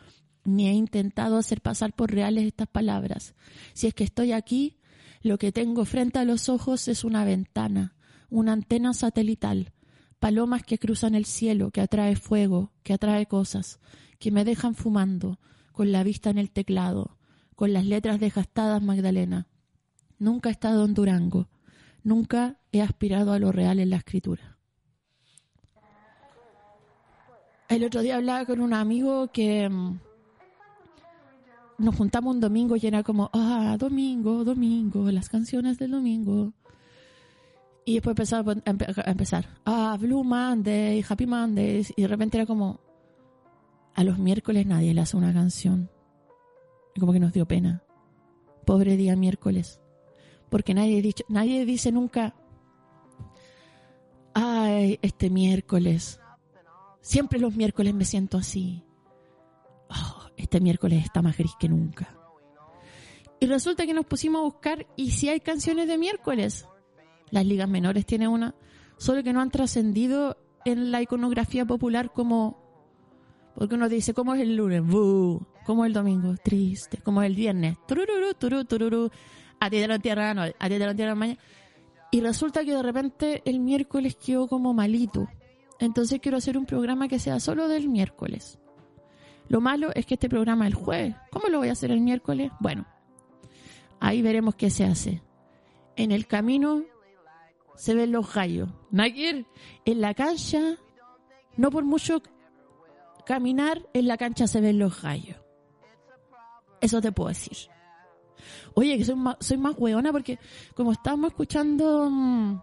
ni he intentado hacer pasar por reales estas palabras. Si es que estoy aquí, lo que tengo frente a los ojos es una ventana, una antena satelital, palomas que cruzan el cielo, que atrae fuego, que atrae cosas, que me dejan fumando, con la vista en el teclado, con las letras desgastadas, Magdalena. Nunca he estado en Durango, nunca he aspirado a lo real en la escritura. El otro día hablaba con un amigo que mm, nos juntamos un domingo y era como, ah, domingo, domingo, las canciones del domingo. Y después empezaba a empe- a empezar, ah, Blue Monday, Happy Mondays, y de repente era como, a los miércoles nadie le hace una canción. Como que nos dio pena. Pobre día miércoles. Porque nadie, dicho, nadie dice nunca, ay, este miércoles. Siempre los miércoles me siento así. Oh, este miércoles está más gris que nunca. Y resulta que nos pusimos a buscar y si hay canciones de miércoles. Las ligas menores tienen una, solo que no han trascendido en la iconografía popular como porque uno dice, ¿cómo es el lunes? Bú. ¿Cómo es el domingo? Triste. ¿Cómo es el viernes? Tururú, turú, tururú. A ti te lo entierran hoy, a ti te lo entierran mañana. Y resulta que de repente el miércoles quedó como malito. Entonces quiero hacer un programa que sea solo del miércoles. Lo malo es que este programa es el jueves. ¿Cómo lo voy a hacer el miércoles? Bueno, ahí veremos qué se hace. En el camino se ven los gallos. Nakir, en la cancha, no por mucho caminar, en la cancha se ven los gallos. Eso te puedo decir. Oye, que soy más, soy más hueona porque como estábamos escuchando mm,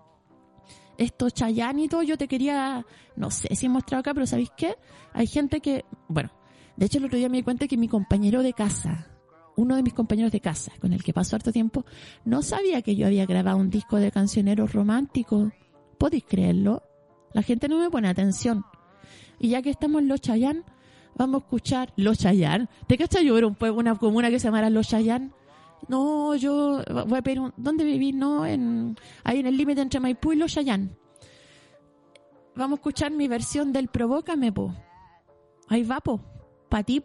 esto Chayanne y todo, yo te quería, no sé si he mostrado acá, pero ¿sabéis qué? Hay gente que, bueno, de hecho el otro día me di cuenta que mi compañero de casa, uno de mis compañeros de casa, con el que pasó harto tiempo, no sabía que yo había grabado un disco de cancioneros románticos. ¿Podéis creerlo? La gente no me pone atención. Y ya que estamos en Los Chayán, vamos a escuchar Los Chayán. ¿Te cachas yo era un pueblo, una comuna que se llamara Los Chayán? No, yo voy a pedir un... ¿Dónde viví? No, en, ahí en el límite entre Maipú y Los Chayán. Vamos a escuchar mi versión del Provócame, po. Ahí va, po. Pa' ti,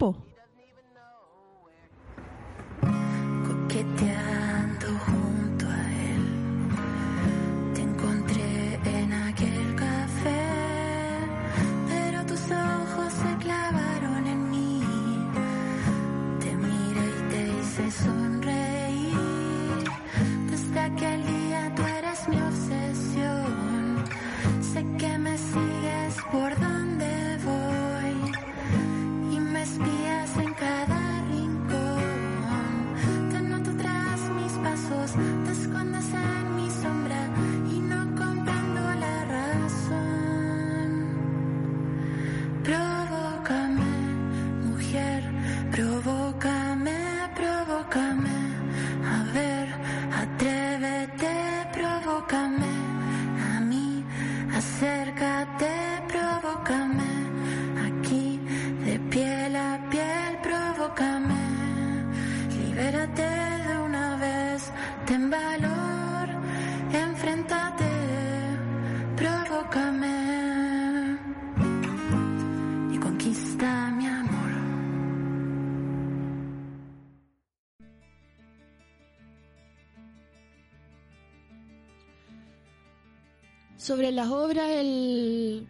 Sobre las obras, el,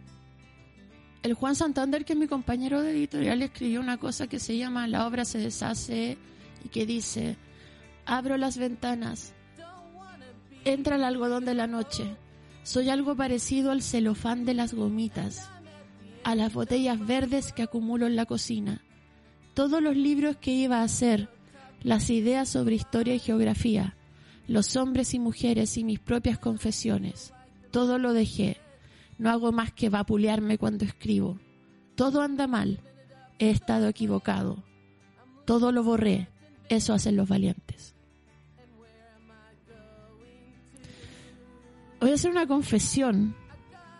el Juan Santander, que es mi compañero de editorial, escribió una cosa que se llama La obra se deshace y que dice, abro las ventanas, entra el algodón de la noche, soy algo parecido al celofán de las gomitas, a las botellas verdes que acumulo en la cocina. Todos los libros que iba a hacer las ideas sobre historia y geografía, los hombres y mujeres y mis propias confesiones. Todo lo dejé. No hago más que vapulearme cuando escribo. Todo anda mal. He estado equivocado. Todo lo borré. Eso hacen los valientes. Voy a hacer una confesión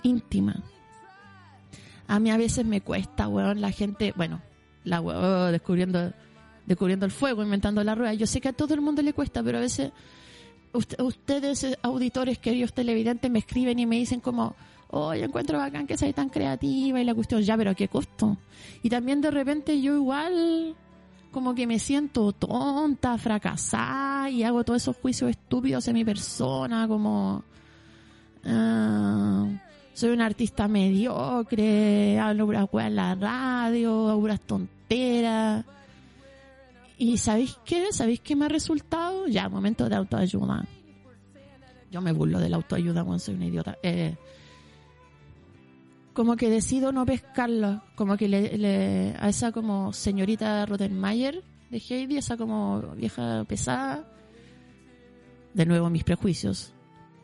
íntima. A mí a veces me cuesta, weón, la gente, bueno, la weón, descubriendo, descubriendo el fuego, inventando la rueda. Yo sé que a todo el mundo le cuesta, pero a veces ustedes, eh, auditores, queridos televidentes, me escriben y me dicen como, oye, encuentro bacán que seas tan creativa y la cuestión, ya, pero ¿a qué costo? Y también de repente yo igual como que me siento tonta, fracasada y hago todos esos juicios estúpidos en mi persona, como ah, soy una artista mediocre, hablo puras en la radio, hago puras tonteras. ¿Y sabéis qué? ¿Sabéis qué me ha resultado? Ya, momento de autoayuda. Yo me burlo de la autoayuda cuando soy una idiota. Eh, como que decido no pescarlo. Como que le, a esa como señorita Rottenmeier de Heidi, esa como vieja pesada. De nuevo mis prejuicios.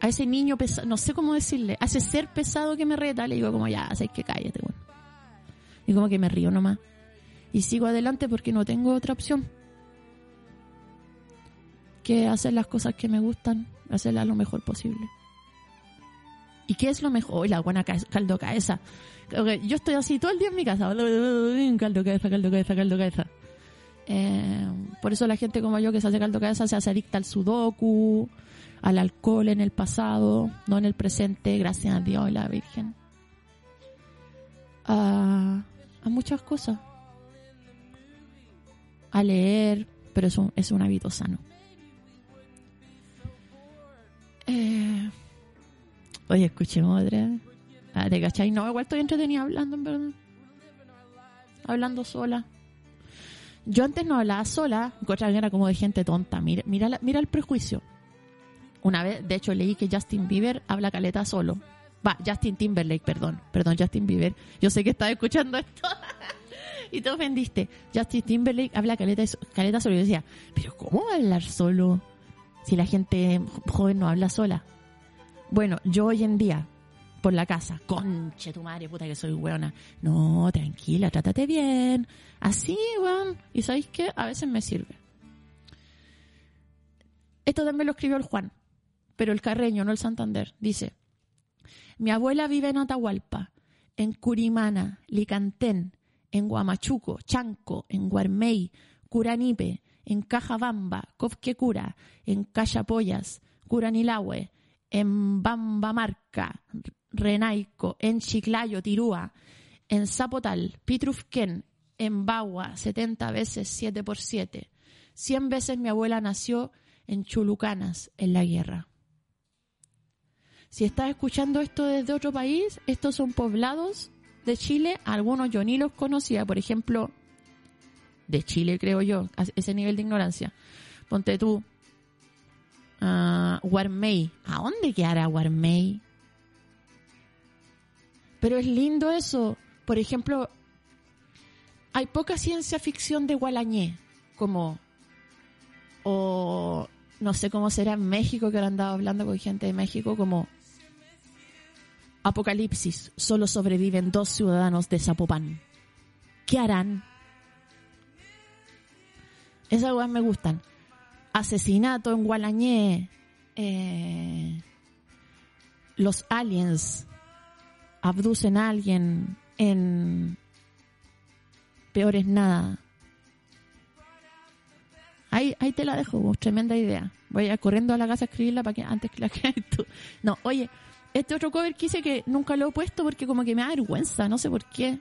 A ese niño pesado, no sé cómo decirle, a ese ser pesado que me reta, le digo como ya, sé que cállate, bueno. Y como que me río nomás. Y sigo adelante porque no tengo otra opción. Que hacer las cosas que me gustan, hacerlas lo mejor posible. ¿Y qué es lo mejor? Uy, la buena ca- caldo cabeza. Yo estoy así todo el día en mi casa. Caldo cabeza, caldo cabeza, caldo cabeza. Eh, por eso la gente como yo que se hace caldo cabeza se hace adicta al sudoku, al alcohol en el pasado, no en el presente, gracias a Dios y la Virgen. A, a muchas cosas. A leer, pero es un, es un hábito sano. Eh, Oye, escuchemos otra. Ah, ¿te cachai? No, igual estoy entretenida hablando, en verdad. Hablando sola. Yo antes no hablaba sola, encontraba que era como de gente tonta. Mira, mira, mira el prejuicio. Una vez, de hecho, leí que Justin Bieber habla caleta solo. Va, Justin Timberlake, perdón. Perdón, Justin Bieber. Yo sé que estaba escuchando esto. (laughs) y te ofendiste. Justin Timberlake habla caleta, caleta solo. Y yo decía, pero ¿cómo hablar solo? Si la gente joven no habla sola. Bueno, yo hoy en día, por la casa, conche tu madre, puta que soy weona. No, tranquila, trátate bien. Así, weón. Y sabéis qué? A veces me sirve. Esto también lo escribió el Juan, pero el Carreño, no el Santander. Dice, mi abuela vive en Atahualpa, en Curimana, Licantén, en Guamachuco, Chanco, en Guarmey, Curanipe, en Cajabamba, Cofquecura, en Cachapoyas, Curanilahue, en Bambamarca, Renaico, en Chiclayo, Tirúa, en Zapotal, Pitrufquén, en Bagua, 70 veces 7 por 7. 100 veces mi abuela nació en Chulucanas, en la guerra. Si estás escuchando esto desde otro país, estos son poblados de Chile, algunos yo ni los conocía, por ejemplo, de Chile creo yo, a ese nivel de ignorancia. Ponte tú, ah, Guarmey. ¿A dónde quedará Guarmey? Pero es lindo eso. Por ejemplo, hay poca ciencia ficción de Gualañé, como, o no sé cómo será en México, que ahora andaba hablando con gente de México, como Apocalipsis, solo sobreviven dos ciudadanos de Zapopan. ¿Qué harán? Esas cosas me gustan. Asesinato en Gualañé. eh, los aliens abducen a alguien en peor es nada. Ahí, ahí te la dejo, vos, tremenda idea. Voy a corriendo a la casa a escribirla para que antes que la creas tú. No, oye, este otro cover que hice que nunca lo he puesto porque como que me da vergüenza, no sé por qué.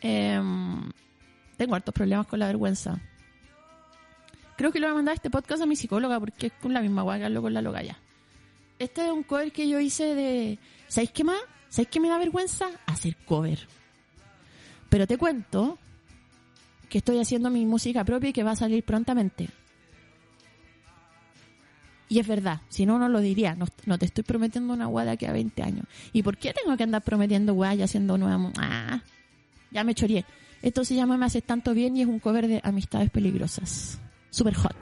Em, tengo hartos problemas con la vergüenza. Creo que lo voy a mandar este podcast a mi psicóloga porque es con la misma guay que hablo con la loca ya. Este es un cover que yo hice de... ¿Sabéis qué más? ¿Sabéis qué me da vergüenza? Hacer cover. Pero te cuento que estoy haciendo mi música propia y que va a salir prontamente. Y es verdad, si no, no lo diría. No, te estoy prometiendo una guada que a 20 años. ¿Y por qué tengo que andar prometiendo guada y haciendo nueva? Ah, ya me choreé. Esto se llama Me haces tanto bien y es un cover de Amistades Peligrosas. Super hot.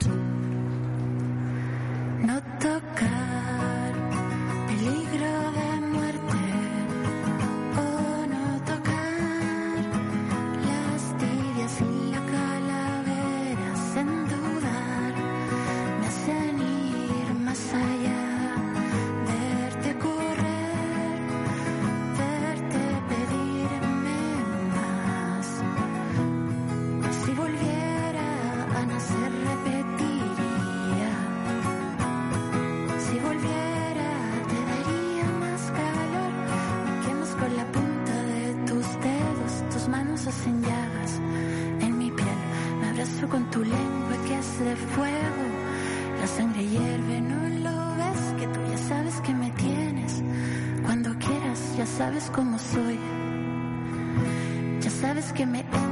Que me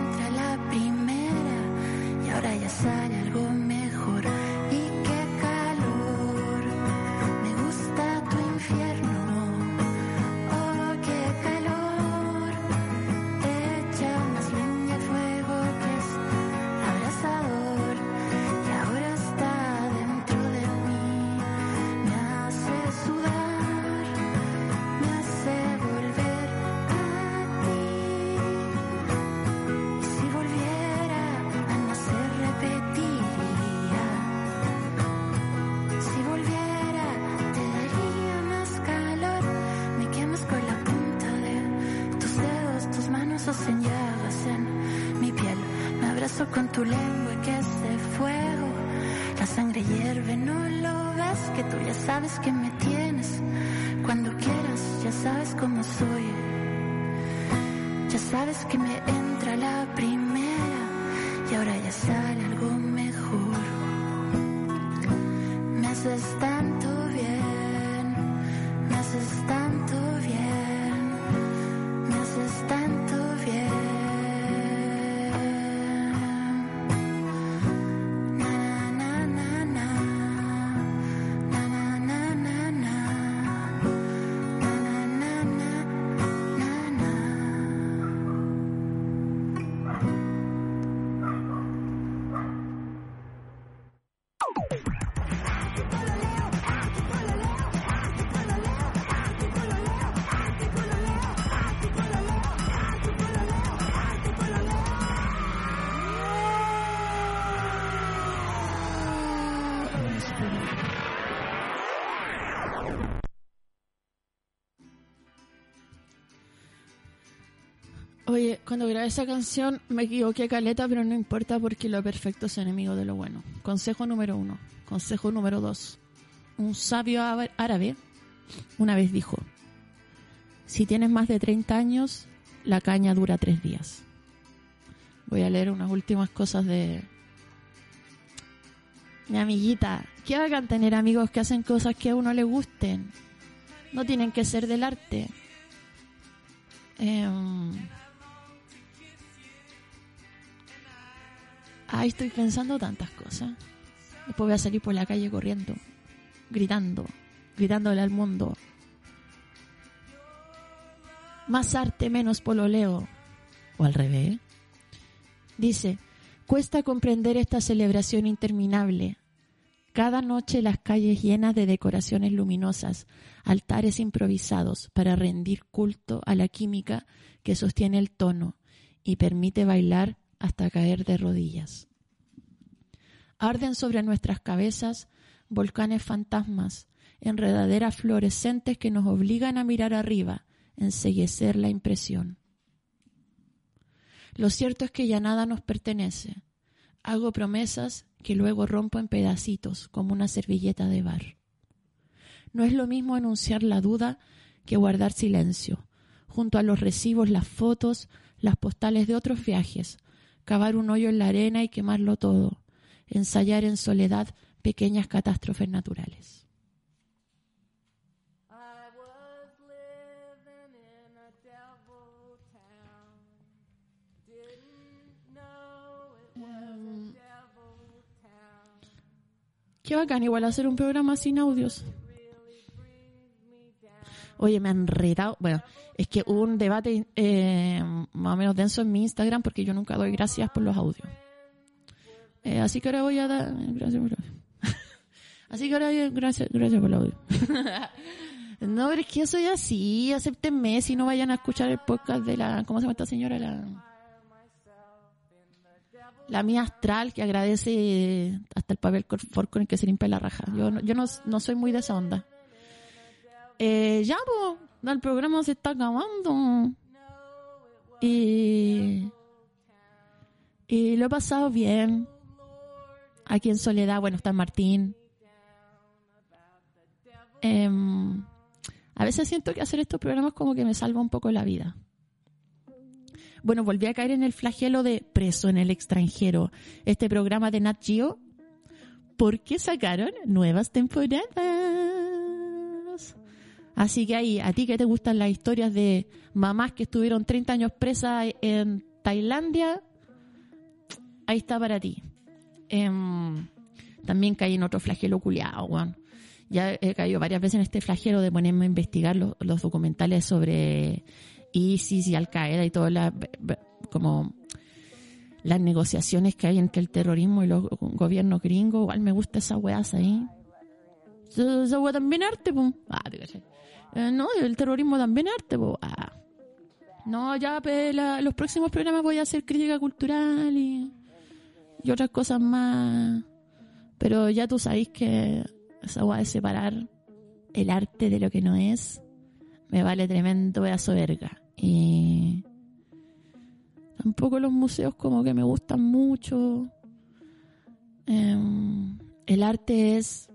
sabes que me Esa canción me equivoqué caleta, pero no importa porque lo perfecto es enemigo de lo bueno. Consejo número uno. Consejo número dos. Un sabio ára- árabe una vez dijo, si tienes más de 30 años, la caña dura tres días. Voy a leer unas últimas cosas de mi amiguita. Qué hagan tener amigos que hacen cosas que a uno le gusten. No tienen que ser del arte. Em, Ay, estoy pensando tantas cosas. Después voy a salir por la calle corriendo, gritando, gritándole al mundo. Más arte, menos pololeo. O al revés. Dice, cuesta comprender esta celebración interminable. Cada noche las calles llenas de decoraciones luminosas, altares improvisados para rendir culto a la química que sostiene el tono y permite bailar hasta caer de rodillas. Arden sobre nuestras cabezas volcanes fantasmas, enredaderas fluorescentes que nos obligan a mirar arriba, enseguecer la impresión. Lo cierto es que ya nada nos pertenece. Hago promesas que luego rompo en pedacitos como una servilleta de bar. No es lo mismo enunciar la duda que guardar silencio. Junto a los recibos, las fotos, las postales de otros viajes, cavar un hoyo en la arena y quemarlo todo, ensayar en soledad pequeñas catástrofes naturales. Town. Qué bacán igual hacer un programa sin audios. Oye, me han enredado. Bueno, es que hubo un debate eh, más o menos denso en mi Instagram porque yo nunca doy gracias por los audios. Eh, así que ahora voy a dar... Gracias por audio. (laughs) así que ahora voy a- gracias, gracias por el audio. (laughs) no, pero es que yo soy así, acéptenme si no vayan a escuchar el podcast de la... ¿Cómo se llama esta señora? La... La mía astral que agradece hasta el papel con el que se limpia la raja. Yo, no- yo no, no soy muy de esa onda. Eh, ya, pues, el programa se está acabando. Y, y lo he pasado bien. Aquí en Soledad, bueno, está Martín. Em, a veces siento que hacer estos programas como que me salva un poco la vida. Bueno, volví a caer en el flagelo de Preso en el extranjero, este programa de Nat Geo, porque sacaron nuevas temporadas. Así que ahí, a ti que te gustan las historias de mamás que estuvieron 30 años presas en Tailandia, ahí está para ti. Em, también caí en otro flagelo culiado, weón. Ya he caído varias veces en este flagelo de ponerme a investigar los, documentales sobre ISIS y Al Qaeda y todas las como las negociaciones que hay entre el terrorismo y los gobiernos gringos. Igual me gusta esa weá ahí. Esa weá también arte, po. Ah, te caché. Eh, no, el terrorismo también arte, po. Ah. No, ya la- los próximos programas voy a hacer crítica cultural y, y otras cosas más. Pero ya tú sabéis que esa weá de separar el arte de lo que no es me vale tremendo pedazo verga. Y tampoco los museos como que me gustan mucho. Em, el arte es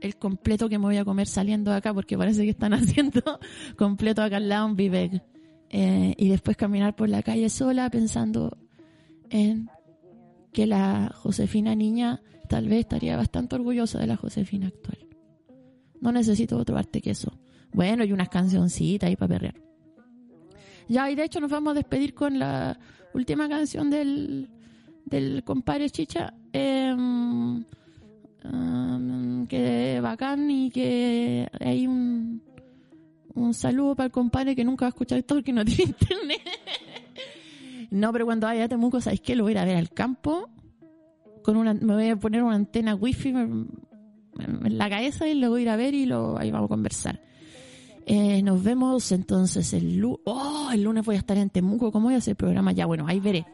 el completo que me voy a comer saliendo de acá porque parece que están (laughs) haciendo completo acá al lado un Vivek. Eh, y después caminar por la calle sola pensando en que la Josefina niña tal vez estaría bastante orgullosa de la Josefina actual. No necesito otro arte que eso. Bueno, y unas cancioncitas ahí para perrear. Ya, y de hecho nos vamos a despedir con la última canción del, del compadre Chicha. Em, em, que bacán y que hay un, un saludo para el compadre que nunca va a escuchar esto porque no (laughs) tiene internet. no, pero cuando vaya a Temuco, ¿sabéis qué? Lo voy a ir a ver al campo. Con una, me voy a poner una antena wifi en en la cabeza y lo voy a ir a ver y lo, ahí vamos a conversar. Eh, nos vemos entonces el lunes. Oh, el lunes voy a estar en Temuco. ¿Cómo voy a hacer el programa? Ya, bueno, ahí veré.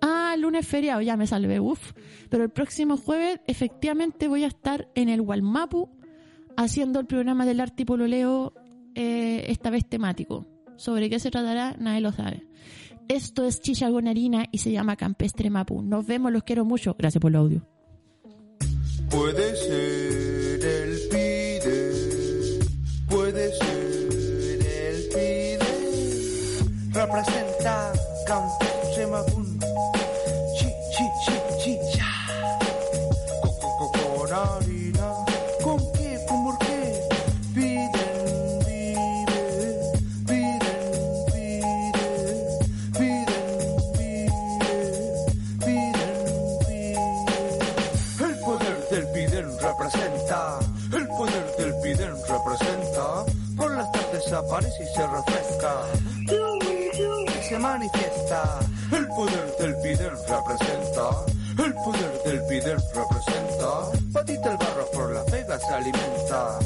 ¿Ah? Lunes feriado, ya me salvé, uf. Pero el próximo jueves, efectivamente, voy a estar en el Walmapu haciendo el programa del arte y pololeo, eh, esta vez temático. ¿Sobre qué se tratará? Nadie lo sabe. Esto es Chicha con harina y se llama Campestre Mapu. Nos vemos, los quiero mucho. Gracias por el audio. Puede ser el pide, puede ser el pide. Representa Campestre Mapun. Chi, chi, chi, chi, cha. Co, co, co, con harina. ¿Con qué? ¿Con por qué? Piden, pide, piden, pide, piden, pide, piden, pide. El poder del Piden representa, el poder del Piden representa, por las tardes aparece y se refresca, y se manifiesta. El poder del Piden representa, el poder del Piden representa, patita el barro por la vega se alimenta.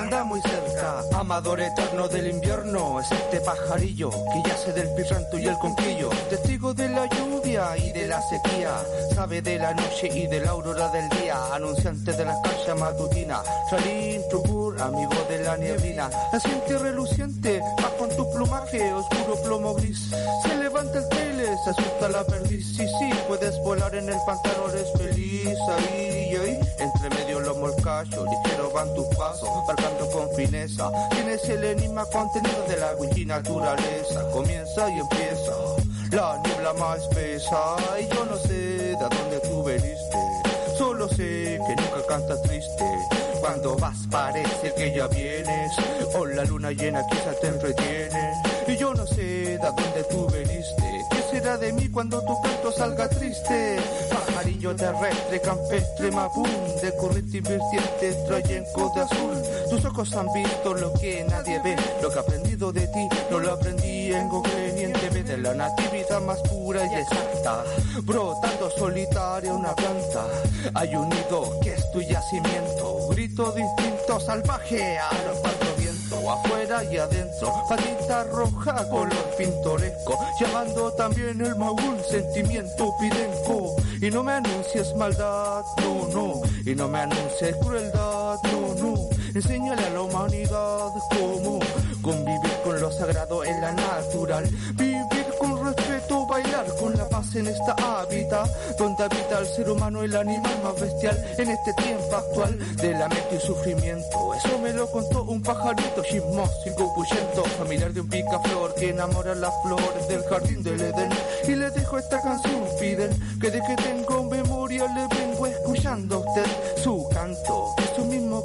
Anda muy cerca, amador eterno del invierno, es este pajarillo que yace del pirranto y el conquillo, testigo de la lluvia y de la sequía, sabe de la noche y de la aurora del día, anunciante de la escarcha matutina, Chalín, Amigo de la nieblina, naciente reluciente, va con tu plumaje, oscuro plomo gris, se levanta el tele, se asusta la perdiz, sí, sí, puedes volar en el pantano, eres feliz, ahí ahí, entre medio los molcachos, ligero van tus pasos, marcando con fineza, tienes el enigma contenido de la wiki naturaleza, comienza y empieza, la niebla más espesa, y yo no sé de dónde tú veniste, solo sé que nunca cantas triste, cuando vas parece que ya vienes, o la luna llena quizá te entretiene, y yo no sé de dónde tú veniste, qué será de mí cuando tu canto salga triste, pajarillo terrestre, campestre, mapún, de corriente y vertiente, de azul, tus ojos han visto lo que nadie ve, lo que he aprendido de ti, no lo aprendí en Google ni de la natividad más pura y exacta. Brotando solitaria una planta. Hay un nido que es tu yacimiento. Grito distinto, salvaje a los cuatro vientos. Afuera y adentro, patita roja, color pintoresco. Llamando también el maúl, sentimiento pidenco. Y no me anuncies maldad, no, no. Y no me anuncies crueldad, no, no. Enséñale a la humanidad cómo convivir con lo sagrado en la natural. Vivir con respeto, bailar con la paz en esta hábitat, donde habita el ser humano, el animal más bestial en este tiempo actual de lamento y sufrimiento. Eso me lo contó un pajarito chismoso y familiar de un picaflor que enamora las flores del jardín del Edén. Y le dejo esta canción, piden que de que tengo memoria le vengo escuchando a usted su canto,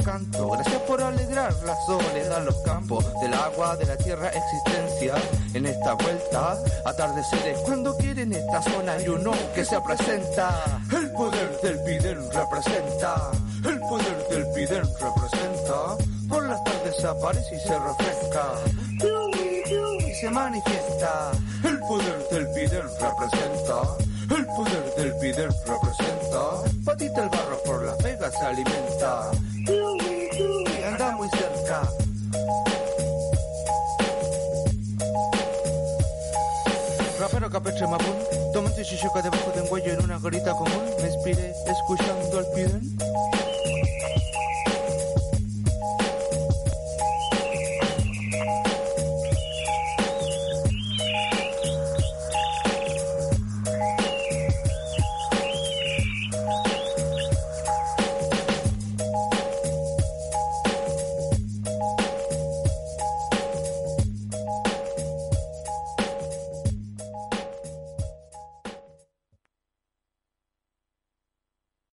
Gracias por alegrar la soledad, los campos, del agua, de la tierra, existencia. En esta vuelta, atardeceres cuando quieren esta zona y uno que se presenta. El poder del Piden representa, el poder del Piden representa. Por las tardes aparece y se refresca. Y se manifiesta. El poder del Piden representa. El poder del Piden representa. Patita el barro por las vegas se alimenta. Capeche mapón, tomate shishoka debajo de un en una gorita común. Me inspiré escuchando al piden.